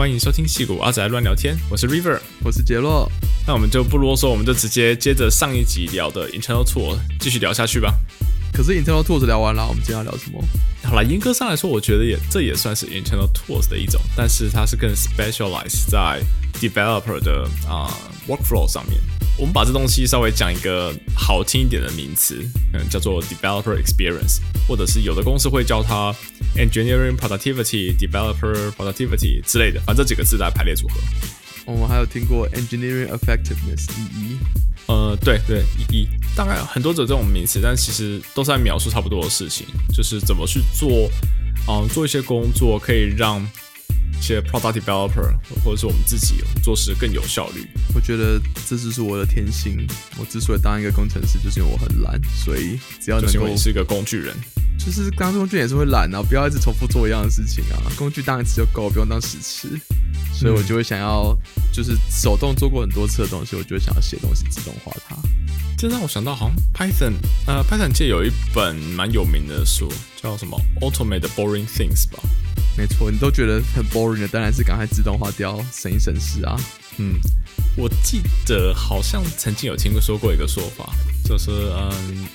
欢迎收听戏骨阿仔乱聊天，我是 River，我是杰洛。那我们就不啰嗦，我们就直接接着上一集聊的 Internal Tool 继续聊下去吧。可是 Internal Tools 聊完了，我们今天要聊什么？好了，严格上来说，我觉得也这也算是 Internal Tools 的一种，但是它是更 specialize 在 developer 的啊 workflow 上面。我们把这东西稍微讲一个好听一点的名词，嗯，叫做 developer experience，或者是有的公司会叫它 engineering productivity、developer productivity 之类的，反正这几个字来排列组合。我们还有听过 engineering effectiveness EE，呃，对对一一大概很多种这种名词，但其实都是在描述差不多的事情，就是怎么去做，嗯，做一些工作可以让一些 product developer 或者是我们自己做事更有效率。我觉得这就是我的天性。我之所以当一个工程师，就是因为我很懒，所以只要能够是一个工具人。就是当工具也是会懒啊，不要一直重复做一样的事情啊。工具当一次就够，不用当十次。所以我就会想要，就是手动做过很多次的东西，我就会想要写东西自动化它。这让我想到，好像 Python，呃，Python 界有一本蛮有名的书，叫什么 “Automate the Boring Things” 吧？没错，你都觉得很 boring 的，当然是赶快自动化掉，省一省事啊。嗯，我记得好像曾经有听过说过一个说法，就是嗯，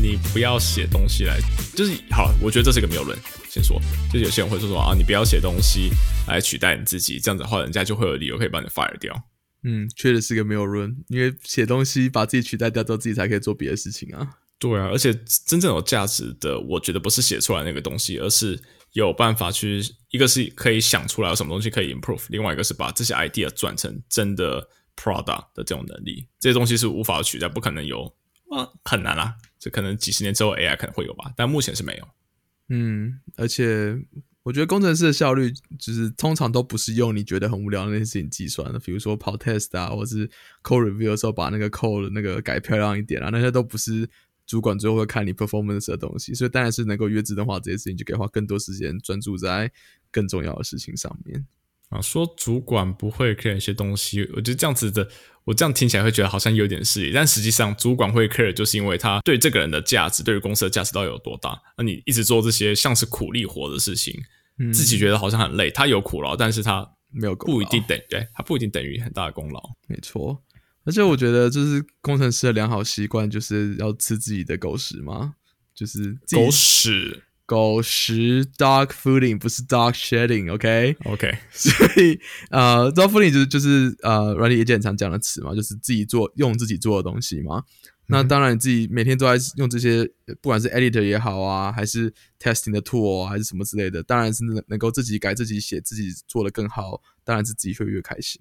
你不要写东西来，就是好，我觉得这是一个谬论。先说，就是有些人会说什么啊，你不要写东西来取代你自己，这样子的话，人家就会有理由可以把你 fire 掉。嗯，确实是个谬论，因为写东西把自己取代掉之后，自己才可以做别的事情啊。对啊，而且真正有价值的，我觉得不是写出来那个东西，而是有办法去，一个是可以想出来有什么东西可以 improve，另外一个是把这些 idea 转成真的 product 的这种能力，这些东西是无法取代，不可能有啊，很难啦。这可能几十年之后 AI 可能会有吧，但目前是没有。嗯，而且我觉得工程师的效率，就是通常都不是用你觉得很无聊的那些事情计算的，比如说跑 test 啊，或是 code review 的时候把那个 code 那个改漂亮一点啊，那些都不是主管最后会看你 performance 的东西，所以当然是能够越自动化这些事情，就可以花更多时间专注在更重要的事情上面。啊，说主管不会 care 一些东西，我觉得这样子的，我这样听起来会觉得好像有点势利，但实际上主管会 care，就是因为他对这个人的价值，对于公司的价值到底有多大。那你一直做这些像是苦力活的事情，自己觉得好像很累，他有苦劳，但是他没有不一定等，对他不一定等于很大的功劳。没错，而且我觉得就是工程师的良好习惯，就是要吃自己的狗屎嘛，就是狗屎狗食 dog fooding 不是 dog shedding，OK？、，OK，所以呃，dog fooding 就是就是呃，软体业界很常讲的词嘛，就是自己做用自己做的东西嘛。那当然，你自己每天都在用这些，不管是 editor 也好啊，还是 testing 的 tool 啊，还是什么之类的，当然是能能够自己改、自己写、自己做的更好，当然是自己会越开心。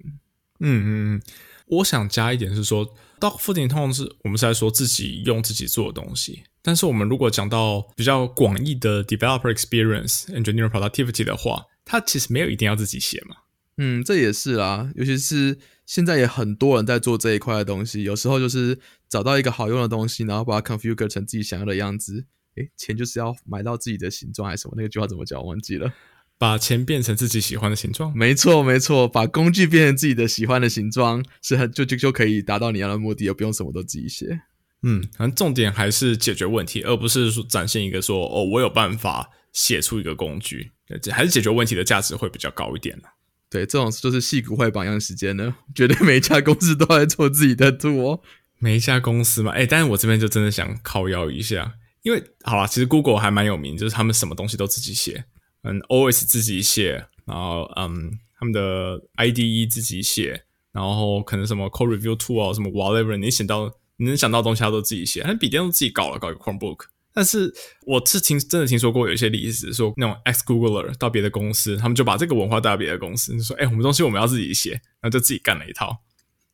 嗯嗯嗯，我想加一点是说，dog fooding 通常是我们是在说自己用自己做的东西，但是我们如果讲到比较广义的 developer experience、engineer productivity 的话，它其实没有一定要自己写嘛。嗯，这也是啦，尤其是现在也很多人在做这一块的东西，有时候就是找到一个好用的东西，然后把它 configure 成自己想要的样子。诶，钱就是要买到自己的形状还是什么？那个句话怎么讲？我忘记了。把钱变成自己喜欢的形状。没错，没错，把工具变成自己的喜欢的形状，是很就就就可以达到你要的目的，而不用什么都自己写。嗯，反正重点还是解决问题，而不是说展现一个说哦，我有办法写出一个工具，对还是解决问题的价值会比较高一点呢。对，这种就是戏骨会榜样时间呢，绝对每一家公司都在做自己的 tool。每一家公司嘛，哎，但是我这边就真的想靠腰一下，因为好啦，其实 Google 还蛮有名，就是他们什么东西都自己写，嗯，OS 自己写，然后嗯，他们的 IDE 自己写，然后可能什么 Code Review Tool 啊，什么 whatever，你想到你能想到东西，他都自己写，他笔电都自己搞了，搞一个 Chromebook。但是我是听真的听说过有一些例子，说那种 ex Googler 到别的公司，他们就把这个文化带到别的公司，就说：“哎、我们东西我们要自己写。”然后就自己干了一套，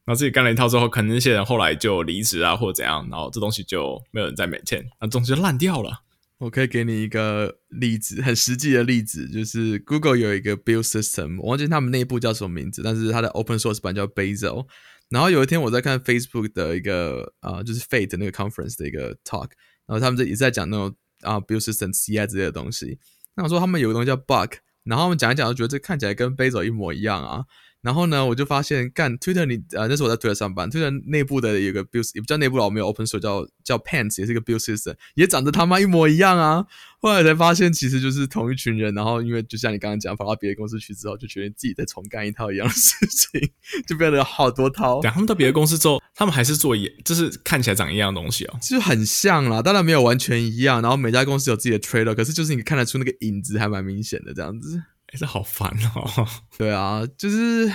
然后自己干了一套之后，可能那些人后来就离职啊，或者怎样，然后这东西就没有人再 maintain，那东西就烂掉了。我可以给你一个例子，很实际的例子，就是 Google 有一个 build system，我忘记他们内部叫什么名字，但是它的 open source 版叫 Bazel。然后有一天我在看 Facebook 的一个呃，就是 Fate 那个 conference 的一个 talk，然后他们这也是在讲那种啊、build system CI 之类的东西。那我说他们有个东西叫 bug，然后他们讲一讲，就觉得这看起来跟 Bazel 一模一样啊。然后呢，我就发现干 Twitter 你呃，那时候我在 Twitter 上班，Twitter 内部的有个 build 也不叫内部了，我们有 open source 叫叫 Pants，也是一个 build system，也长得他妈一模一样啊。后来才发现其实就是同一群人，然后因为就像你刚刚讲，跑到别的公司去之后，就觉得自己在重干一套一样的事情，就变得好多套。对，他们到别的公司之后，他们还是做一，就是看起来长一样的东西哦，就很像啦，当然没有完全一样。然后每家公司有自己的 trailer，可是就是你看得出那个影子还蛮明显的这样子。哎，这好烦哦。对啊，就是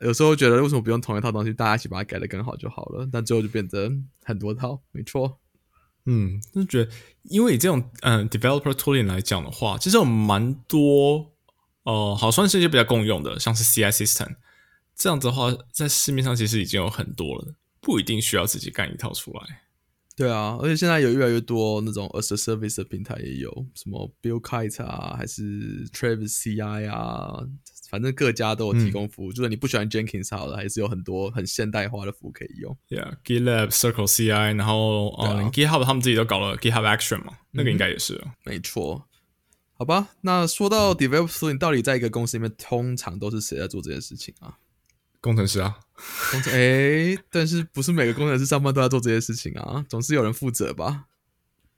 有时候觉得为什么不用同一套东西，大家一起把它改的更好就好了。但最后就变得很多套，没错。嗯，就觉得因为以这种嗯 developer tooling 来讲的话，其实有蛮多哦，好算是一些比较共用的，像是 CI system 这样子的话，在市面上其实已经有很多了，不一定需要自己干一套出来。对啊，而且现在有越来越多那种 as a service 的平台也有，什么 Buildkite 啊，还是 Travis CI 啊，反正各家都有提供服务。就是你不喜欢 Jenkins 好了，还是有很多很现代化的服务可以用。Yeah，GitLab、Circle CI，然后哦，GitHub 他们自己都搞了 GitHub Action 嘛，那个应该也是。没错，好吧，那说到 developer，你到底在一个公司里面，通常都是谁在做这件事情啊？工程师啊，工程哎，但是不是每个工程师上班都要做这些事情啊？总是有人负责吧？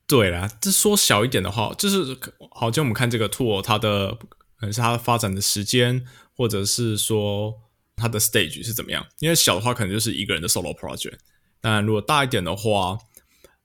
对啦，这说小一点的话，就是好，像我们看这个 tool，它的可能是它的发展的时间，或者是说它的 stage 是怎么样。因为小的话，可能就是一个人的 solo project。当然，如果大一点的话，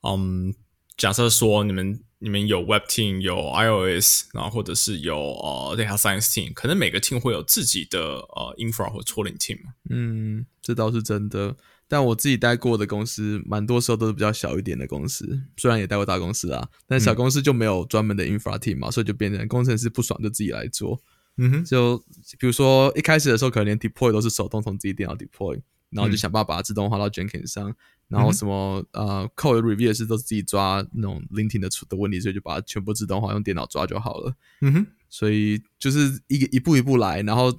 嗯，假设说你们。你们有 Web Team，有 iOS，然后或者是有呃 Data Science Team，可能每个 team 会有自己的呃 Infra 或 Tooling Team。嗯，这倒是真的。但我自己待过的公司，蛮多时候都是比较小一点的公司，虽然也待过大公司啊，但小公司就没有专门的 Infra Team 嘛，所以就变成工程师不爽就自己来做。嗯哼，就比如说一开始的时候，可能连 Deploy 都是手动从自己电脑 Deploy，然后就想办法把它自动化到 Jenkins 上。然后什么呃，code review 是都是自己抓那种 linting 的出的问题，所以就把它全部自动化，用电脑抓就好了。嗯哼，所以就是一个一步一步来，然后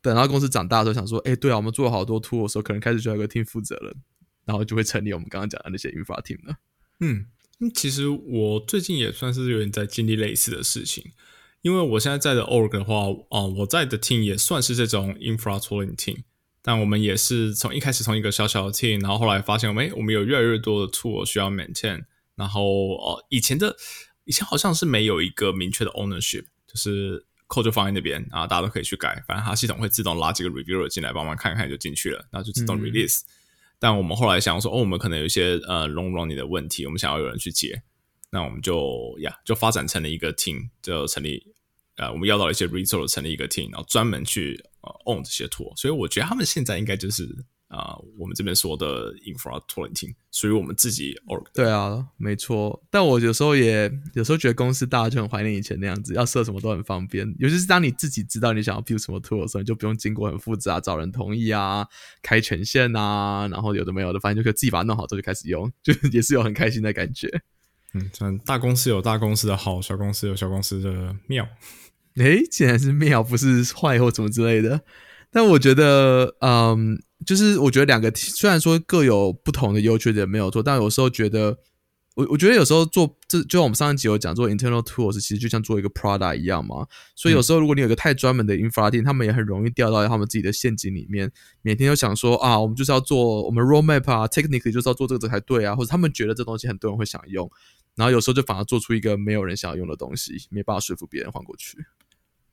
等到公司长大的时候，想说，哎，对啊，我们做了好多 tool 的时候，可能开始需要一个 team 负责了，然后就会成立我们刚刚讲的那些 infra team 了。嗯，其实我最近也算是有点在经历类似的事情，因为我现在在的 org 的话，啊，我在的 team 也算是这种 infra tooling team。但我们也是从一开始从一个小小的 team，然后后来发现，哎，我们有越来越多的 tool 需要 maintain。然后哦，以前的以前好像是没有一个明确的 ownership，就是 code 就放在那边，然后大家都可以去改，反正它系统会自动拉几个 reviewer 进来帮忙看看就进去了，然后就自动 release。但我们后来想说，哦，我们可能有一些呃 long running 的问题，我们想要有人去接，那我们就呀就发展成了一个 team，就成立。呃，我们要到一些 resource 成立一个 team，然后专门去呃 own 这些 tool，所以我觉得他们现在应该就是啊，我们这边说的 infra tooling team，属于我们自己 org。对啊，没错。但我有时候也有时候觉得公司大家就很怀念以前那样子，要设什么都很方便，尤其是当你自己知道你想要 build 什么 tool 的时候，你就不用经过很复杂找人同意啊、开权限啊，然后有的没有的，反正就可以自己把它弄好之后就开始用，就 也是有很开心的感觉。嗯，像大公司有大公司的好，小公司有小公司的妙。诶，竟然是妙，不是坏或什么之类的。但我觉得，嗯，就是我觉得两个虽然说各有不同的优缺点，没有错。但有时候觉得，我我觉得有时候做这，就像我们上一集有讲，做 internal tools 其实就像做一个 product 一样嘛。所以有时候如果你有个太专门的 infra team，他们也很容易掉到他们自己的陷阱里面，每天都想说啊，我们就是要做我们 roadmap 啊，technically 就是要做这个才对啊，或者他们觉得这东西很多人会想用，然后有时候就反而做出一个没有人想要用的东西，没办法说服别人换过去。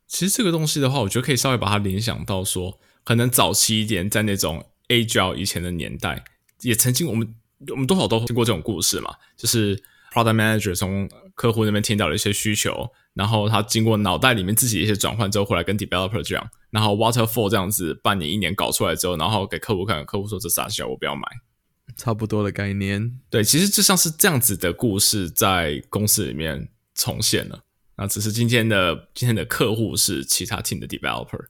其实这个东西的话，我觉得可以稍微把它联想到说，可能早期一点，在那种 Agile 以前的年代，也曾经我们我们多少都听过这种故事嘛，就是 Product Manager 从客户那边听到了一些需求，然后他经过脑袋里面自己一些转换之后，回来跟 Developer 这样，然后 Waterfall 这样子半年一年搞出来之后，然后给客户看，客户说这傻笑，我不要买，差不多的概念。对，其实就像是这样子的故事在公司里面重现了。那只是今天的今天的客户是其他 team 的 developer，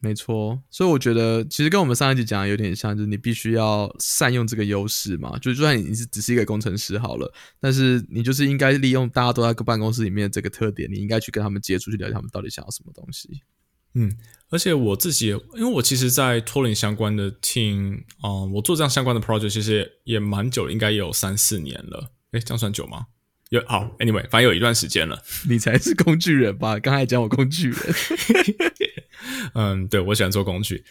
没错。所以我觉得其实跟我们上一集讲的有点像，就是你必须要善用这个优势嘛。就就算你是只是一个工程师好了，但是你就是应该利用大家都在个办公室里面这个特点，你应该去跟他们接触，去了解他们到底想要什么东西。嗯，而且我自己，因为我其实，在托林相关的 team 啊，我做这样相关的 project 其实也蛮久，应该也有三四年了。诶，这样算久吗？有好，Anyway，反正有一段时间了。你才是工具人吧？刚才讲我工具人。嗯，对，我喜欢做工具。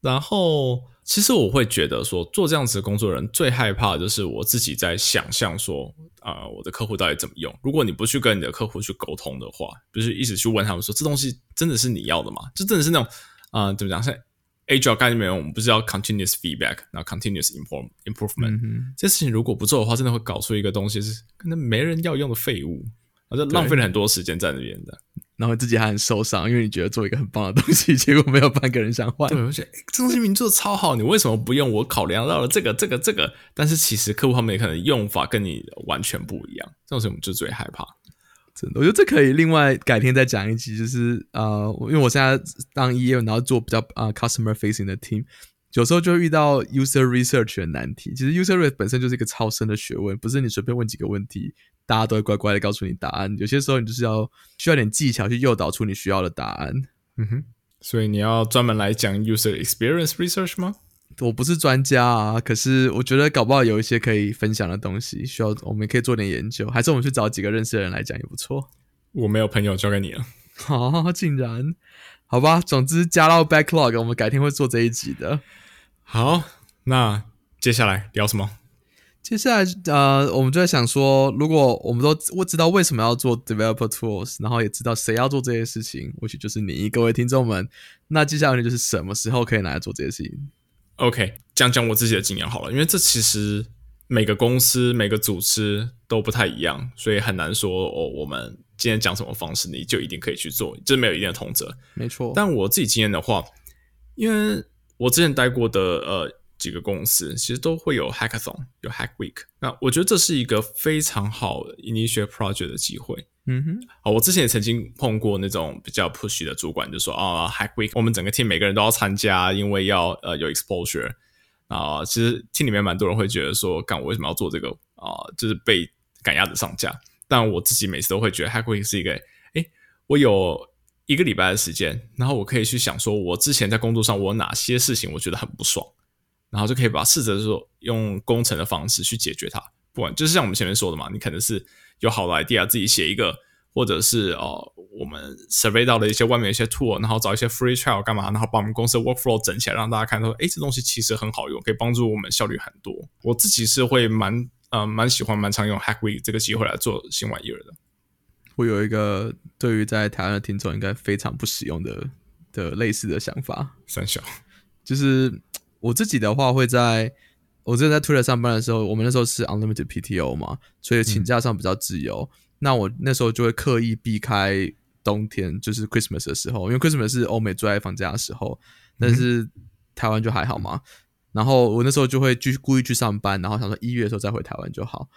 然后，其实我会觉得说，做这样子的工作人最害怕的就是我自己在想象说，啊、我的客户到底怎么用？如果你不去跟你的客户去沟通的话，就是一直去问他们说，这东西真的是你要的吗？就真的是那种，啊、怎么讲？像 agile 概念里面，我们不是要 continuous feedback，然后 continuous improve improvement，、嗯，这事情如果不做的话，真的会搞出一个东西是可能没人要用的废物，然后就浪费了很多时间在那边的。然后自己还很受伤，因为你觉得做一个很棒的东西，结果没有半个人想换。对，我觉得、诶这东西明明做的超好，你为什么不用？我考量到了这个、这个、这个，但是其实客户他们也可能用法跟你完全不一样，这种事我们就最害怕。我觉得这可以另外改天再讲一集，就是呃，因为我现在当 EA，然后做比较啊、customer facing 的 team，有时候就会遇到 user research 的难题。其实 user research 本身就是一个超深的学问，不是你随便问几个问题，大家都会乖乖的告诉你答案。有些时候你就是要需要点技巧去诱导出你需要的答案。嗯哼，所以你要专门来讲 user experience research 吗？我不是专家啊，可是我觉得搞不好有一些可以分享的东西，需要我们可以做点研究，还是我们去找几个认识的人来讲也不错。我没有朋友交给你了。好，竟然，好吧，总之加到 backlog，我们改天会做这一集的。好，那接下来聊什么？接下来，呃，我们就在想说，如果我们都我知道为什么要做 developer tools，然后也知道谁要做这些事情，或许就是你各位听众们。那接下来就是什么时候可以拿来做这些事情？OK，讲讲我自己的经验好了，因为这其实每个公司、每个组织都不太一样，所以很难说哦，我们今天讲什么方式，你就一定可以去做，这没有一定的通则。没错，但我自己经验的话，因为我之前待过的呃几个公司，其实都会有 hackathon，有 hack week。那我觉得这是一个非常好的 initiate project 的机会。嗯哼，啊，我之前也曾经碰过那种比较 push 的主管，就说啊，hack week 我们整个 team 每个人都要参加，因为要呃有 exposure。啊，其实 team 里面蛮多人会觉得说，干我为什么要做这个啊？就是被赶鸭子上架。但我自己每次都会觉得 hack week 是一个，诶，我有一个礼拜的时间，然后我可以去想说，我之前在工作上我哪些事情我觉得很不爽，然后就可以把试着说用工程的方式去解决它。不管就是像我们前面说的嘛，你可能是有好的 idea 自己写一个，或者是哦、呃我们 survey 到了一些外面的一些 tool，然后找一些 free trial 干嘛，然后把我们公司的 workflow 整起来，让大家看说，哎，这东西其实很好用，可以帮助我们效率很多。我自己是会蛮呃蛮喜欢蛮常用 Hack Week 这个机会来做新玩意儿的。我有一个对于在台湾的听众应该非常不实用的的类似的想法，三小，就是我自己的话会在我之前在 Twitter 上班的时候，我们那时候是 unlimited PTO 嘛，所以请假上比较自由。那我那时候就会刻意避开冬天，就是 Christmas 的时候，因为 Christmas 是欧美最爱放假的时候，但是台湾就还好嘛。然后我那时候就会去故意去上班，然后想说一月的时候再回台湾就好。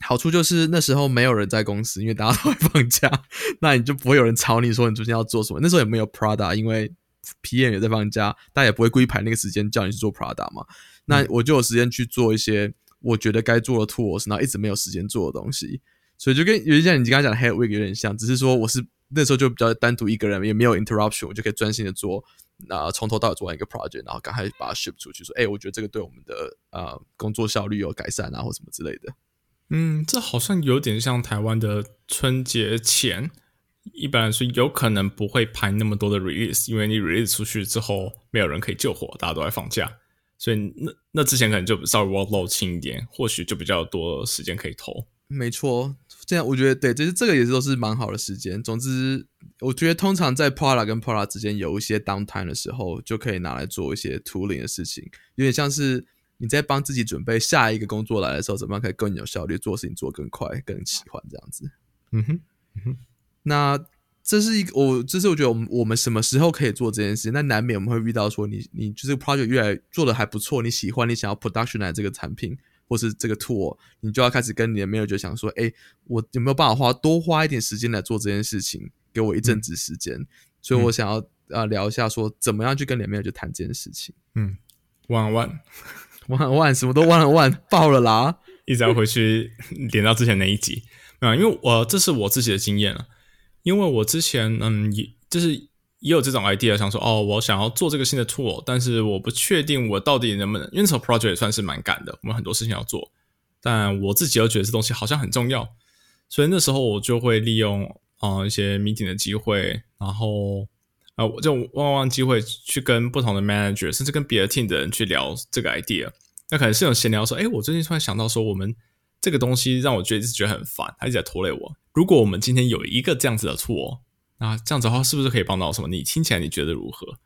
好处就是那时候没有人在公司，因为大家都会放假，那你就不会有人吵你说你最近要做什么。那时候也没有 Prada，因为 PM 也在放假，大家也不会故意排那个时间叫你去做 Prada 嘛。那我就有时间去做一些我觉得该做的 tools，然后一直没有时间做的东西，所以就跟有点像你刚刚讲的 Head Week 有点像，只是说我是那时候就比较单独一个人，也没有 interruption，我就可以专心的做，啊、从头到尾做完一个 project，然后赶快把它 ship 出去，说，哎、我觉得这个对我们的呃工作效率有改善啊，或什么之类的。嗯，这好像有点像台湾的春节前，一般来说有可能不会排那么多的 release，因为你 release 出去之后没有人可以救火，大家都在放假，所以那那之前可能就稍微 workload 轻一点，或许就比较多时间可以投。没错，这样我觉得对，这是这个也是都是蛮好的时间。总之，我觉得通常在 Prada 跟 Prada 之间有一些 downtime 的时候，就可以拿来做一些 tooling 的事情，有点像是你在帮自己准备下一个工作来的时候，怎么样可以更有效率，做事情做更快、更喜欢这样子。嗯哼，那这是一个我，这是我觉得我们我们什么时候可以做这件事？那难免我们会遇到说你你就是 project 越来做的还不错，你喜欢你想要 production 来这个产品或是这个 tool，你就要开始跟你的 manager 想说，哎，我有没有办法花多花一点时间来做这件事情？给我一阵子时间，所以我想要呃聊一下说怎么样去跟你的 manager 谈这件事情。嗯，one on one，万万什么都万万爆了啦！一直要回去连到之前那一集啊，因为我这是我自己的经验了，因为我之前嗯也就是也有这种 idea，想说哦，我想要做这个新的 tool，但是我不确定我到底能不能，因为那时候 project 也算是蛮赶的，我们很多事情要做，但我自己又觉得这东西好像很重要，所以那时候我就会利用啊、一些 meeting 的机会，然后呃，这种旺旺机会去跟不同的 manager，甚至跟别的 team 的人去聊这个 idea。那可能是有闲聊说，哎，我最近突然想到说，我们这个东西让我觉得一直觉得很烦，他一直在拖累我。如果我们今天有一个这样子的 tool，那这样子的话，是不是可以帮到什么？你听起来你觉得如何？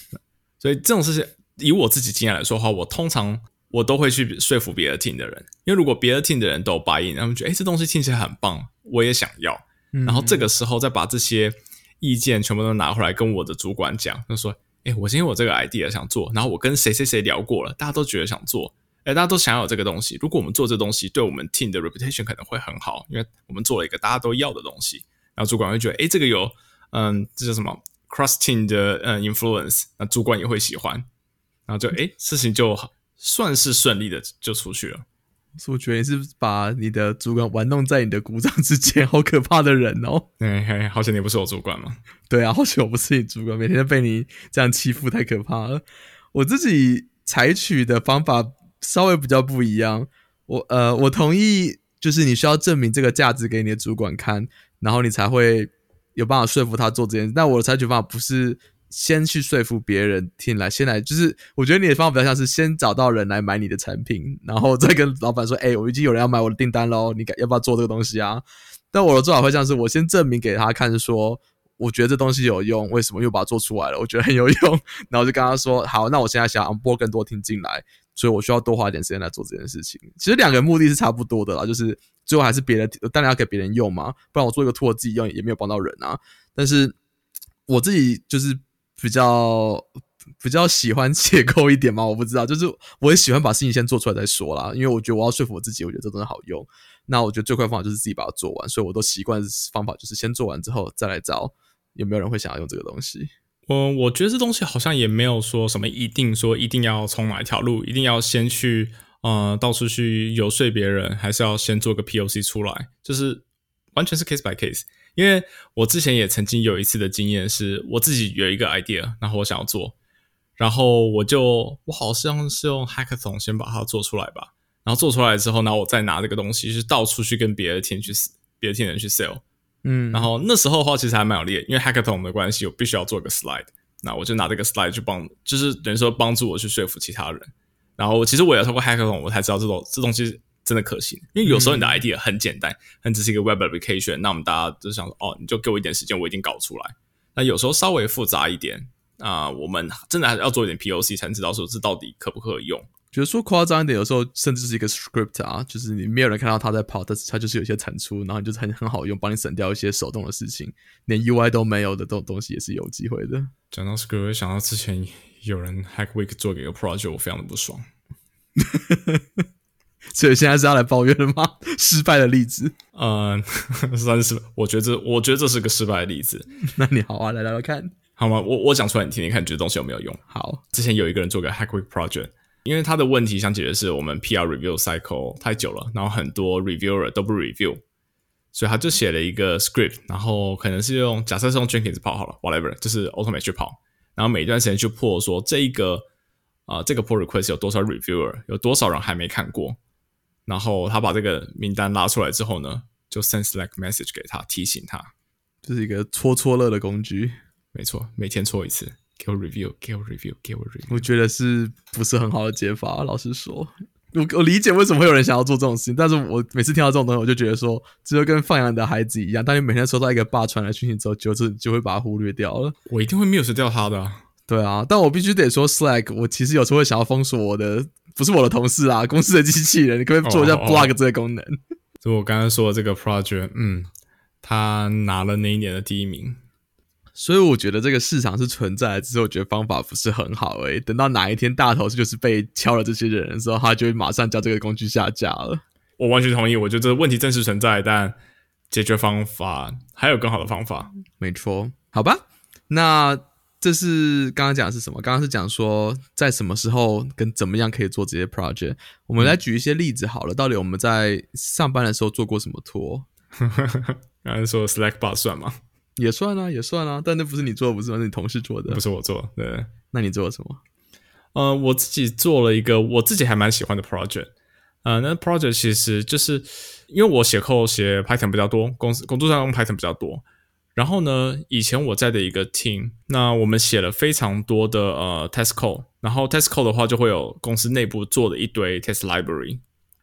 所以这种事情，以我自己经验来说的话，我通常我都会去说服别的 team 的人，因为如果别的 team 的人都 buy in，他们觉得哎，这东西听起来很棒，我也想要。然后这个时候再把这些意见全部都拿回来跟我的主管讲，就说：哎，我今天我这个 idea 想做，然后我跟谁谁谁聊过了，大家都觉得想做，哎，大家都想要这个东西。如果我们做这东西，对我们 team 的 reputation 可能会很好，因为我们做了一个大家都要的东西。然后主管会觉得：哎，这个有嗯，这叫什么 cross team 的嗯 influence，那主管也会喜欢。然后就哎，事情就算是顺利的就出去了。我觉得你是把你的主管玩弄在你的鼓掌之间，好可怕的人哦！哎，好像你不是我主管吗？对啊，好像我不是你主管，每天都被你这样欺负，太可怕了。我自己采取的方法稍微比较不一样。我呃，我同意，就是你需要证明这个价值给你的主管看，然后你才会有办法说服他做这件事。但我的采取方法不是。先去说服别人听来，先来就是，我觉得你的方法比较像是先找到人来买你的产品，然后再跟老板说：“哎，我已经有人要买我的订单喽，你敢要不要做这个东西啊？” 但我的做法会像是，我先证明给他看，说我觉得这东西有用，为什么又把它做出来了？我觉得很有用，然后就跟他说：“好，那我现在想播更多听进来，所以我需要多花一点时间来做这件事情。”其实两个目的是差不多的啦，就是最后还是别人当然要给别人用嘛，不然我做一个托自己用也没有帮到人啊。但是我自己就是。比较比较喜欢 解构一点嘛，我不知道，就是我也喜欢把事情先做出来再说啦，因为我觉得我要说服我自己，我觉得这东西好用。那我觉得最快方法就是自己把它做完，所以我都习惯方法就是先做完之后再来找有没有人会想要用这个东西。嗯我觉得这东西好像也没有说什么一定说一定要从哪一条路，一定要先去呃到处去游说别人，还是要先做个 POC 出来，就是完全是 case by case。因为我之前也曾经有一次的经验，是我自己有一个 idea，然后我想要做，然后我就我好像是用 hackathon 先把它做出来吧，然后做出来之后，然后我再拿这个东西是到处去跟别的 team 去别的 team 人去 sell，嗯，然后那时候的话其实还蛮有利，因为 hackathon 的关系，我必须要做一个 slide，那我就拿这个 slide 去帮，就是等于说帮助我去说服其他人，然后其实我也要通过 hackathon 我才知道这种这东西。真的可行，因为有时候你的 idea 很简单，很只是一个 web application，那我们大家就想说，哦，你就给我一点时间，我一定搞出来。那有时候稍微复杂一点啊，我们真的还是要做一点 POC 才能知道说这到底可不可用。觉得说夸张一点，有时候甚至是一个 script 啊，就是你没有人看到他在跑，但是它就是有些产出，然后就是很很好用，帮你省掉一些手动的事情，连 UI 都没有的这种东西也是有机会的。讲到 script，想到之前有人 Hack Week 做给一个 project，我非常的不爽。所以现在是要来抱怨的吗？失败的例子，嗯，算是我觉得这，我觉得这是个失败的例子。那你好啊，来聊聊看，好吗？我我讲出来你听听看，你觉得东西有没有用？好，之前有一个人做个 Hack Week project，因为他的问题想解决是我们 PR review cycle 太久了，然后很多 reviewer 都不 review，所以他就写了一个 script，然后可能是用假设是用 Jenkins 跑好了，whatever，就是 automate 去跑，然后每一段时间去破说这一个啊这个 pull request 有多少 reviewer，有多少人还没看过。然后他把这个名单拉出来之后呢，就 send Slack message 给他，提醒他，这是一个搓搓乐的工具。没错，每天搓一次，给我 review，给我 review，给我 review。我觉得是不是很好的解法？老实说，我我理解为什么会有人想要做这种事情，但是我每次听到这种东西，我就觉得说，这就跟放养的孩子一样，当你每天收到一个爸传来讯息之后，就是就会把它忽略掉了。我一定会 mute 掉他的。对啊，但我必须得说，Slack，我其实有时候会想要封锁我的。不是我的同事啊，公司的机器人，你可不可以做一下 block 这个功能？就我刚刚说的这个 project，嗯，他拿了那一年的第一名，所以我觉得这个市场是存在的，只是我觉得方法不是很好诶。等到哪一天大头就是被敲了这些人的时候，他就会马上叫这个工具下架了。我完全同意，我觉得这个问题真实存在，但解决方法还有更好的方法。没错，好吧，那。这是刚刚讲的是什么？刚刚是讲说在什么时候跟怎么样可以做这些 project。我们来举一些例子好了。到底我们在上班的时候做过什么托？刚才说 Slackbot 算吗？也算啊，也算啊。但那不是你做的，不是吗？是你同事做的，不是我做。对，那你做了什么？呃，我自己做了一个我自己还蛮喜欢的 project。呃，那 project 其实就是因为我写 code 写 Python 比较多，公司工作上用 Python 比较多。然后呢，以前我在的一个 team，那我们写了非常多的呃 test code，然后 test code 的话就会有公司内部做的一堆 test library，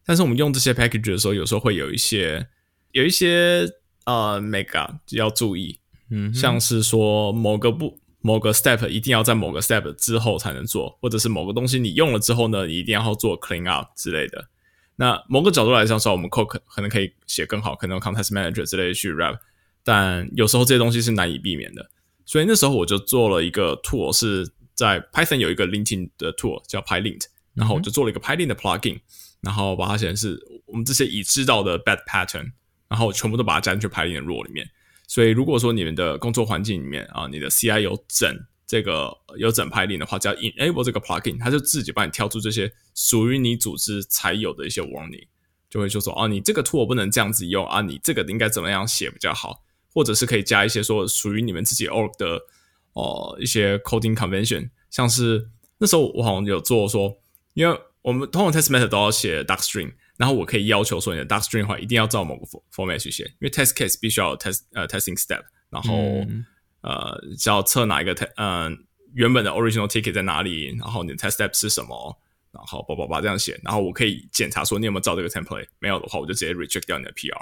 但是我们用这些 package 的时候，有时候会有一些有一些呃 mega 要注意，嗯，像是说某个步某个 step 一定要在某个 step 之后才能做，或者是某个东西你用了之后呢，你一定要做 clean up 之类的。那某个角度来讲说，我们 code 可可能可以写更好，可能用 context manager 之类的去 wrap，但有时候这些东西是难以避免的。所以那时候我就做了一个 tool，是在 Python 有一个 linting 的 tool 叫 PyLint，然后我就做了一个 PyLint 的 plugin，然后把它显示我们这些已知道的 bad pattern，然后全部都把它加进去 PyLint 的 rule 里面。所以如果说你们的工作环境里面啊，你的 CI 有整这个有整排令的话，只要 enable 这个 plugin，它就自己帮你跳出这些属于你组织才有的一些 warning，就会说说哦，你这个 tool 不能这样子用啊，你这个应该怎么样写比较好，或者是可以加一些说属于你们自己 org 的哦一些 coding convention，像是那时候我好像有做说，因为我们通常 test method 都要写 doc string。然后我可以要求说，你的 doc string 的话一定要照某个 format 去写，因为 test case 必须要有 test 呃 testing step，然后、嗯呃只要测哪一个 te 嗯、原本的 original ticket 在哪里，然后你的 test step 是什么，然后叭叭叭这样写，然后我可以检查说你有没有照这个 template，没有的话我就直接 reject 掉你的 PR。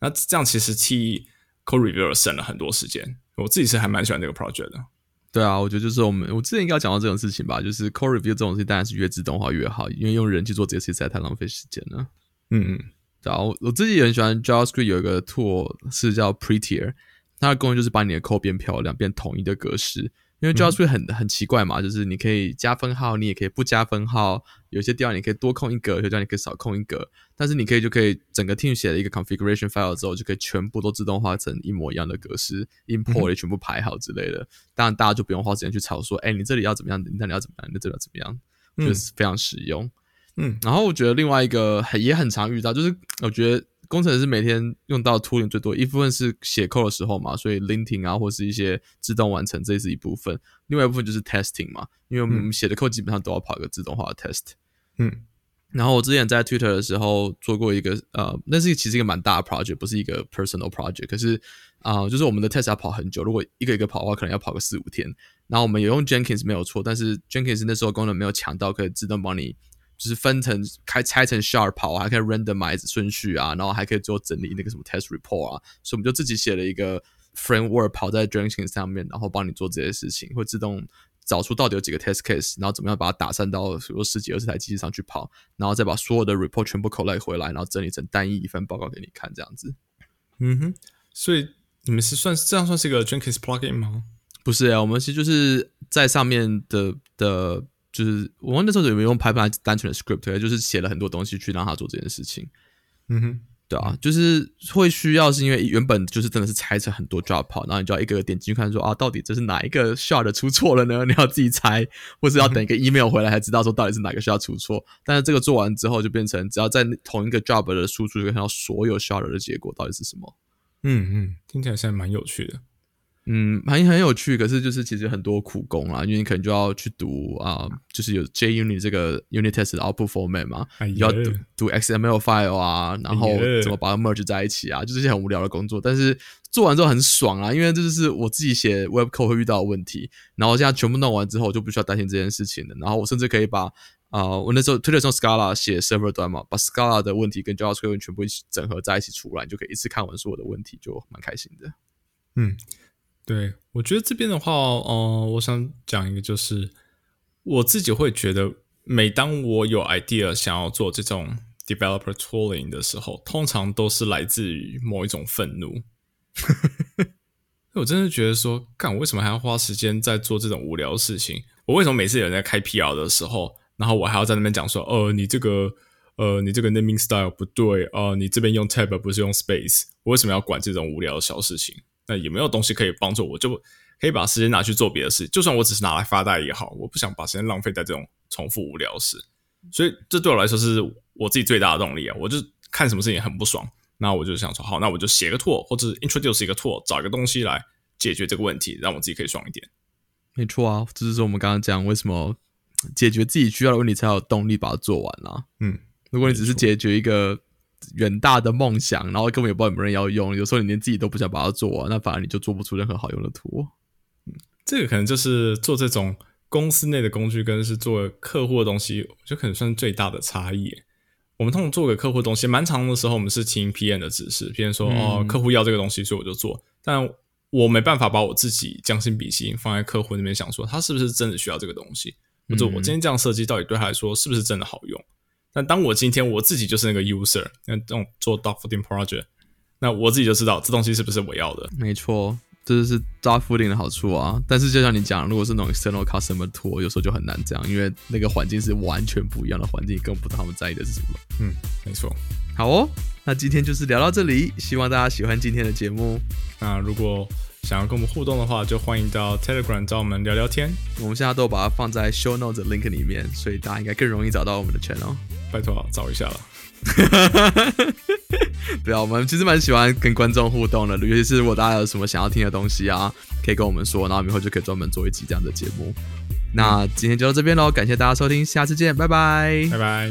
那这样其实替 code reviewer 省了很多时间，我自己是还蛮喜欢这个 project 的。对啊，我觉得就是我们我之前应该讲到这种事情吧，就是 core review 这种事情当然是越自动化越好，因为用人去做这些事实在太浪费时间了。嗯嗯然后我自己也很喜欢 JavaScript 有一个 tool 是叫 Prettier，它的功能就是把你的 code 变漂亮，变统一的格式。因为 JavaScript 很、很奇怪嘛，就是你可以加分号，你也可以不加分号，有些地方你可以多空一格，有些地方你可以少空一格，但是你可以就可以整个 team 写了一个 configuration file 之后，就可以全部都自动化成一模一样的格式，import 也全部排好之类的。当然大家就不用花时间去吵说，哎，你这里要怎么样，你那里要怎么样，你这里要怎么样，就是非常实用。嗯然后我觉得另外一个很也很常遇到，就是我觉得工程师每天用到 tooling 最多，一部分是写 code 的时候嘛，所以 linting 啊或是一些自动完成这是一部分，另外一部分就是 testing 嘛，因为我们写的 code 基本上都要跑一个自动化的 test。嗯然后我之前在 Twitter 的时候做过一个呃，那是其实一个蛮大的 project，不是一个 personal project。可是啊、呃就是我们的 test 要跑很久，如果一个一个跑的话，可能要跑个四五天。然后我们有用 Jenkins 没有错，但是 Jenkins 那时候功能没有强到可以自动帮你就是分成开拆成 shard 跑啊，还可以 randomize 顺序啊，然后还可以做整理那个什么 test report 啊，所以我们就自己写了一个 framework 跑在 Jenkins 上面，然后帮你做这些事情，会自动找出到底有几个 test case，然后怎么样把它打散到比如说十几二十台机器上去跑，然后再把所有的 report 全部 collect 回来，然后整理成单一一份报告给你看，这样子。嗯哼，所以你们是算这样算是一个 Jenkins plugin 吗？不是啊，我们其实就是在上面的的，就是我们那时候有没有用 Python 单纯的 script，就是写了很多东西去让他做这件事情。嗯哼，对啊，就是会需要是因为原本就是真的是拆成很多 job 跑，然后你就要一个个点进去看说啊，到底这是哪一个 shard 出错了呢？你要自己猜，或是要等一个 email 回来才知道说到底是哪个 shard 出错。但是这个做完之后，就变成只要在同一个 job 的输出就可以看到所有 shard 的结果到底是什么。嗯嗯，听起来现在蛮有趣的。嗯，很很有趣，可是就是其实很多苦工啊，因为你可能就要去读啊、就是有 JUnit 这个 unit test 的 output format 嘛，哎你要读读 XML file 啊，然后怎么把它 merge 在一起啊，就是一些很无聊的工作，但是做完之后很爽啊，因为这就是我自己写 web code 会遇到的问题，然后现在全部弄完之后，我就不需要担心这件事情了，然后我甚至可以把啊、我那时候推特用 Scala 写 server 端嘛，把 Scala 的问题跟 JavaScript 全部一起整合在一起出来，你就可以一次看完所有的问题，就蛮开心的。嗯，对，我觉得这边的话，呃，我想讲一个，就是我自己会觉得，每当我有 idea 想要做这种 developer tooling 的时候，通常都是来自于某一种愤怒。我真的觉得说，干，我为什么还要花时间在做这种无聊的事情？我为什么每次有人在开 PR 的时候，然后我还要在那边讲说，呃，你这个，呃，你这个 naming style 不对，呃，你这边用 tab 不是用 space，我为什么要管这种无聊的小事情？那也没有东西可以帮助我，就可以把时间拿去做别的事？就算我只是拿来发呆也好，我不想把时间浪费在这种重复无聊事。所以这对我来说是我自己最大的动力啊！我就看什么事情很不爽，那我就想说，好，那我就写个 tool 或者 introduce 一个 tool，找一个东西来解决这个问题，让我自己可以爽一点。没错啊，这就是我们刚刚讲为什么解决自己需要的问题才有动力把它做完啦、嗯，如果你只是解决一个远大的梦想，然后根本也不知道有没有人要用，有时候你连自己都不想把它做完，那反而你就做不出任何好用的图。这个可能就是做这种公司内的工具，跟是做客户的东西，就可能算是最大的差异。我们通常做给客户的东西，蛮长的时候，我们是听 PM 的指示，PM 说哦，客户要这个东西，所以我就做。但我没办法把我自己将心比心放在客户那边，想说他是不是真的需要这个东西，或者我今天这样设计到底对他来说是不是真的好用？但当我今天我自己就是那个 user，那这种做 dog fooding project，那我自己就知道这东西是不是我要的。没错，这就是 dog fooding 的好处啊。但是就像你讲，如果是那种 external customer tool，有时候就很难这样，因为那个环境是完全不一样的环境，根本不知道他们在意的是什么。嗯，没错。好哦，那今天就是聊到这里，希望大家喜欢今天的节目。那如果想要跟我们互动的话，就欢迎到 Telegram 找我们聊聊天。我们现在都把它放在 Show Notes link 里面，所以大家应该更容易找到我们的 channel。拜托找一下了。对啊，我们其实蛮喜欢跟观众互动的，尤其是如果大家有什么想要听的东西啊，可以跟我们说，然后我们以后就可以专门做一集这样的节目。那今天就到这边喽，感谢大家收听，下次见，拜拜，拜拜。